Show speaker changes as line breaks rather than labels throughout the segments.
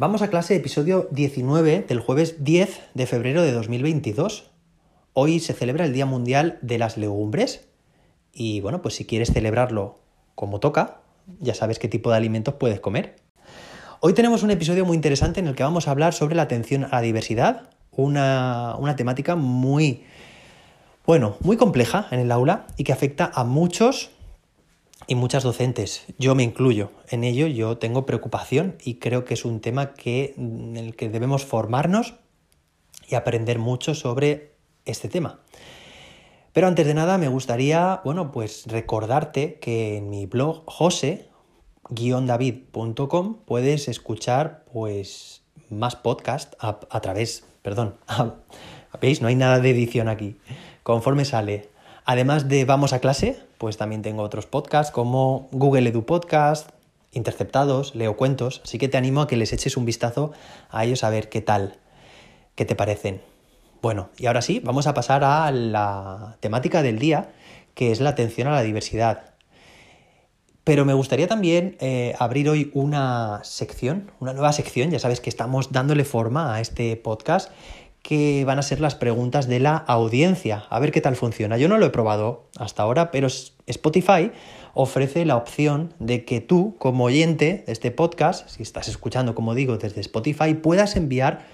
Vamos a clase episodio 19 del jueves 10 de febrero de 2022. Hoy se celebra el Día Mundial de las Legumbres y bueno, pues si quieres celebrarlo como toca, ya sabes qué tipo de alimentos puedes comer. Hoy tenemos un episodio muy interesante en el que vamos a hablar sobre la atención a la diversidad, una, una temática muy, bueno, muy compleja en el aula y que afecta a muchos y muchas docentes. Yo me incluyo en ello, yo tengo preocupación y creo que es un tema que, en el que debemos formarnos y aprender mucho sobre este tema. Pero antes de nada me gustaría, bueno, pues recordarte que en mi blog jose-david.com puedes escuchar pues más podcast a través, perdón, ¿veis? No hay nada de edición aquí. Conforme sale Además de Vamos a clase, pues también tengo otros podcasts como Google Edu Podcast, Interceptados, Leo Cuentos, así que te animo a que les eches un vistazo a ellos a ver qué tal, qué te parecen. Bueno, y ahora sí, vamos a pasar a la temática del día, que es la atención a la diversidad. Pero me gustaría también eh, abrir hoy una sección, una nueva sección, ya sabes que estamos dándole forma a este podcast, que van a ser las preguntas de la audiencia. A ver qué tal funciona. Yo no lo he probado hasta ahora, pero Spotify ofrece la opción de que tú, como oyente de este podcast, si estás escuchando, como digo, desde Spotify, puedas enviar,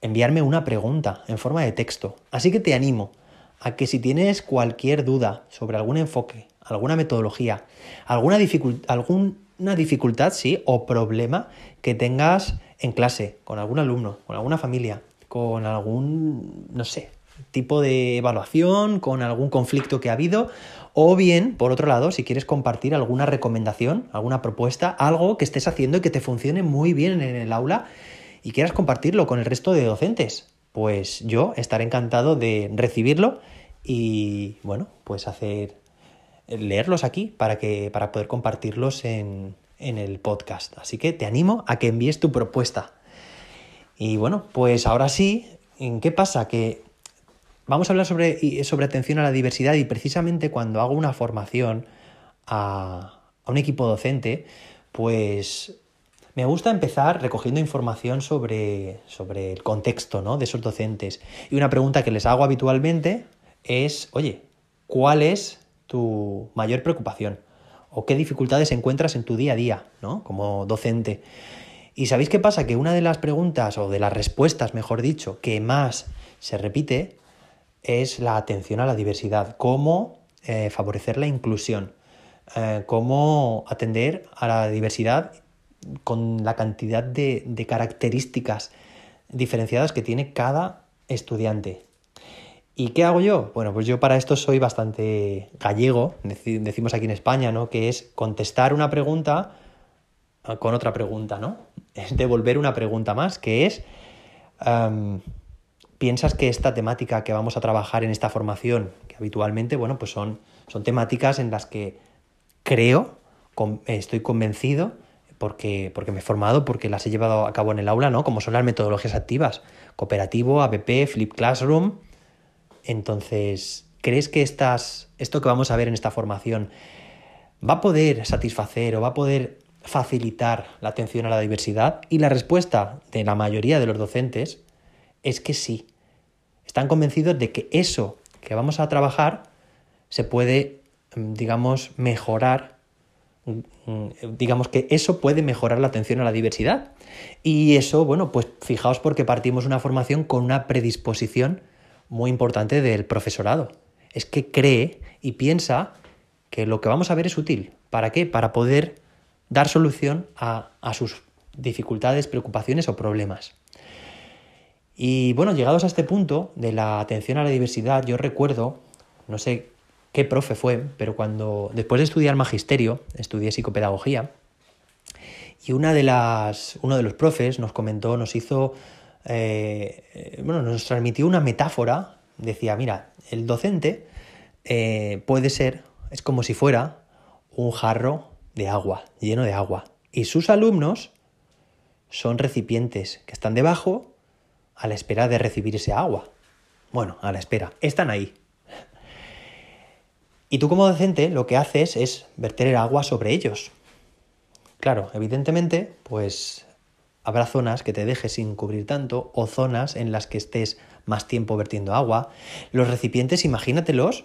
enviarme una pregunta en forma de texto. Así que te animo a que si tienes cualquier duda sobre algún enfoque, alguna metodología, alguna, alguna dificultad, sí, o problema que tengas en clase, con algún alumno, con alguna familia, con algún, no sé, tipo de evaluación, con algún conflicto que ha habido, o bien, por otro lado, si quieres compartir alguna recomendación, alguna propuesta, algo que estés haciendo y que te funcione muy bien en el aula y quieras compartirlo con el resto de docentes, pues yo estaré encantado de recibirlo y, bueno, pues hacer leerlos aquí para que para poder compartirlos en, en el podcast. Así que te animo a que envíes tu propuesta. Y bueno, pues ahora sí, ¿en qué pasa? Que vamos a hablar sobre, sobre atención a la diversidad y precisamente cuando hago una formación a, un equipo docente, pues me gusta empezar recogiendo información sobre, sobre el contexto ¿no? de esos docentes. Y una pregunta que les hago habitualmente es, oye, ¿cuál es tu mayor preocupación? ¿O qué dificultades encuentras en tu día a día ¿no? como docente? ¿Y sabéis qué pasa? Que una de las preguntas, o de las respuestas, mejor dicho, que más se repite es la atención a la diversidad. ¿Cómo eh, favorecer la inclusión? Eh, ¿Cómo atender a la diversidad con la cantidad de, de características diferenciadas que tiene cada estudiante? ¿Y qué hago yo? Bueno, pues yo para esto soy bastante gallego, decimos aquí en España, ¿no? Que es contestar una pregunta con otra pregunta, ¿no? Devolver una pregunta más, que es, ¿piensas que esta temática que vamos a trabajar en esta formación, que habitualmente, bueno, pues son, son temáticas en las que creo, estoy convencido, porque, porque me he formado, porque las he llevado a cabo en el aula, ¿no? Como son las metodologías activas, cooperativo, APP, Flip Classroom. Entonces, ¿crees que estas, esto que vamos a ver en esta formación va a poder satisfacer o va a poder facilitar la atención a la diversidad? Y la respuesta de la mayoría de los docentes es que sí. Están convencidos de que eso que vamos a trabajar se puede, mm, digamos, mejorar, mm, digamos que eso puede mejorar la atención a la diversidad. Y eso, bueno, pues fijaos porque partimos una formación con una predisposición muy importante del profesorado. Es que cree y piensa que lo que vamos a ver es útil. ¿Para qué? Para poder dar solución a, sus dificultades, preocupaciones o problemas. Y bueno, llegados a este punto de la atención a la diversidad, yo recuerdo, no sé qué profe fue, pero cuando después de estudiar magisterio, estudié psicopedagogía, y una de las, uno de los profes nos comentó, nos hizo, eh, bueno, nos transmitió una metáfora, decía, mira, el docente eh, puede ser, es como si fuera un jarro de agua, lleno de agua. Y sus alumnos son recipientes que están debajo a la espera de recibir ese agua. Bueno, a la espera, están ahí. Y tú como docente lo que haces es verter el agua sobre ellos. Claro, evidentemente, pues habrá zonas que te dejes sin cubrir tanto o zonas en las que estés más tiempo vertiendo agua. Los recipientes, imagínatelos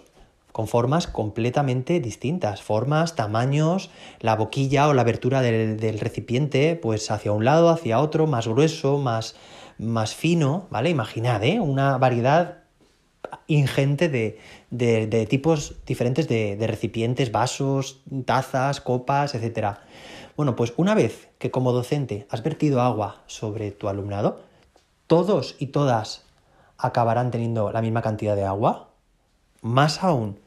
con formas completamente distintas, formas, tamaños, la boquilla o la abertura del, recipiente, pues hacia un lado, hacia otro, más grueso, más, más fino, ¿vale? Imaginad, ¿eh? Una variedad ingente de, de, tipos diferentes de, recipientes, vasos, tazas, copas, etc. Bueno, pues una vez que como docente has vertido agua sobre tu alumnado, todos y todas acabarán teniendo la misma cantidad de agua. Más aún,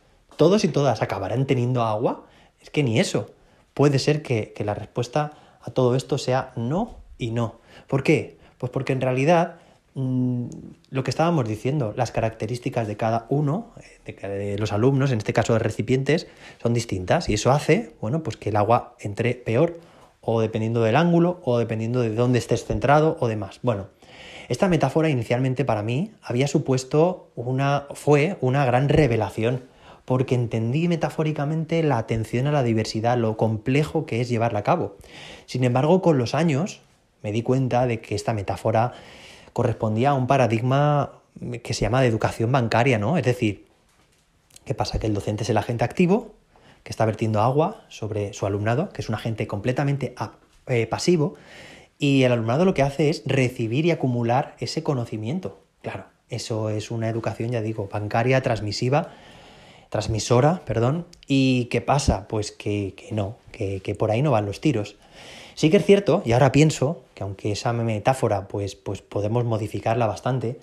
todos y todas acabarán teniendo agua. Es que ni eso. Puede ser que, la respuesta a todo esto sea no y no. ¿Por qué? Pues porque en realidad Mm, lo que estábamos diciendo, las características de cada uno, eh, de, los alumnos, en este caso de recipientes, son distintas y eso hace, bueno, pues que el agua entre peor o dependiendo del ángulo o dependiendo de dónde estés centrado o demás. Bueno, esta metáfora inicialmente para mí había supuesto una, fue una gran revelación porque entendí metafóricamente la atención a la diversidad, lo complejo que es llevarla a cabo. Sin embargo, con los años me di cuenta de que esta metáfora correspondía a un paradigma que se llama de educación bancaria, ¿no? Es decir, ¿qué pasa? Que el docente es el agente activo, que está vertiendo agua sobre su alumnado, que es un agente completamente eh, pasivo, y el alumnado lo que hace es recibir y acumular ese conocimiento. Claro, eso es una educación, ya digo, bancaria, transmisiva, transmisora, perdón. ¿Y qué pasa? Pues que, no, que, que por ahí no van los tiros. Sí que es cierto, y ahora pienso, que aunque esa metáfora pues, pues podemos modificarla bastante,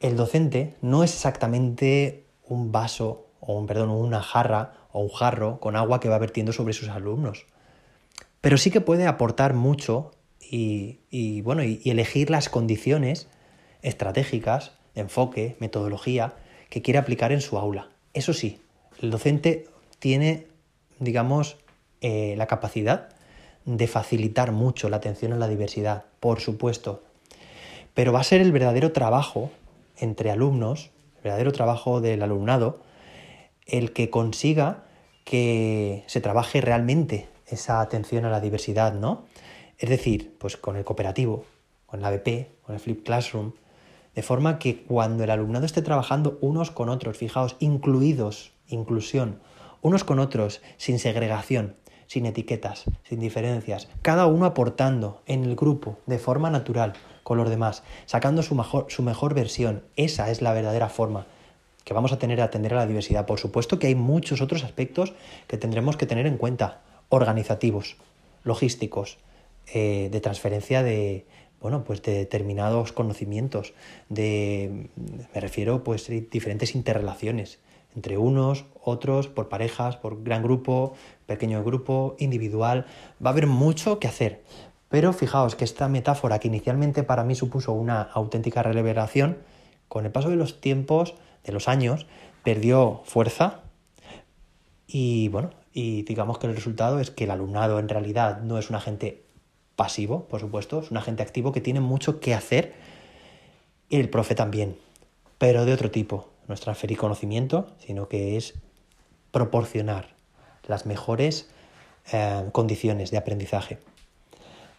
el docente no es exactamente un vaso, o un, perdón, una jarra o un jarro con agua que va vertiendo sobre sus alumnos. Pero sí que puede aportar mucho y, bueno, y, y elegir las condiciones estratégicas, enfoque, metodología que quiere aplicar en su aula. Eso sí, el docente tiene, digamos, eh, la capacidad de facilitar mucho la atención a la diversidad, por supuesto. Pero va a ser el verdadero trabajo entre alumnos, el verdadero trabajo del alumnado, el que consiga que se trabaje realmente esa atención a la diversidad, ¿no? Es decir, pues con el cooperativo, con la BP, con el Flip Classroom, de forma que cuando el alumnado esté trabajando unos con otros, fijaos, incluidos, inclusión, unos con otros, sin segregación, sin etiquetas, sin diferencias, cada uno aportando en el grupo de forma natural con los demás, sacando su mejor, su mejor versión. Esa es la verdadera forma que vamos a tener a atender a la diversidad. Por supuesto que hay muchos otros aspectos que tendremos que tener en cuenta, organizativos, logísticos, eh, de transferencia de, bueno, pues de determinados conocimientos, de, me refiero, pues, diferentes interrelaciones entre unos, otros, por parejas, por gran grupo, pequeño grupo, individual. Va a haber mucho que hacer. Pero fijaos que esta metáfora que inicialmente para mí supuso una auténtica revelación, con el paso de los tiempos, de los años, perdió fuerza y bueno, y digamos que el resultado es que el alumnado en realidad no es un agente pasivo, por supuesto, es un agente activo que tiene mucho que hacer y el profe también, pero de otro tipo, no es transferir conocimiento, sino que es proporcionar las mejores eh, condiciones de aprendizaje.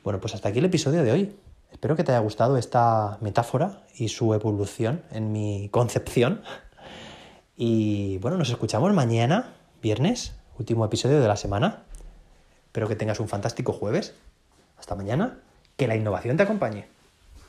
Bueno, pues hasta aquí el episodio de hoy. Espero que te haya gustado esta metáfora y su evolución en mi concepción. Y bueno, nos escuchamos mañana, viernes, último episodio de la semana. Espero que tengas un fantástico jueves. Hasta mañana. Que la innovación te acompañe.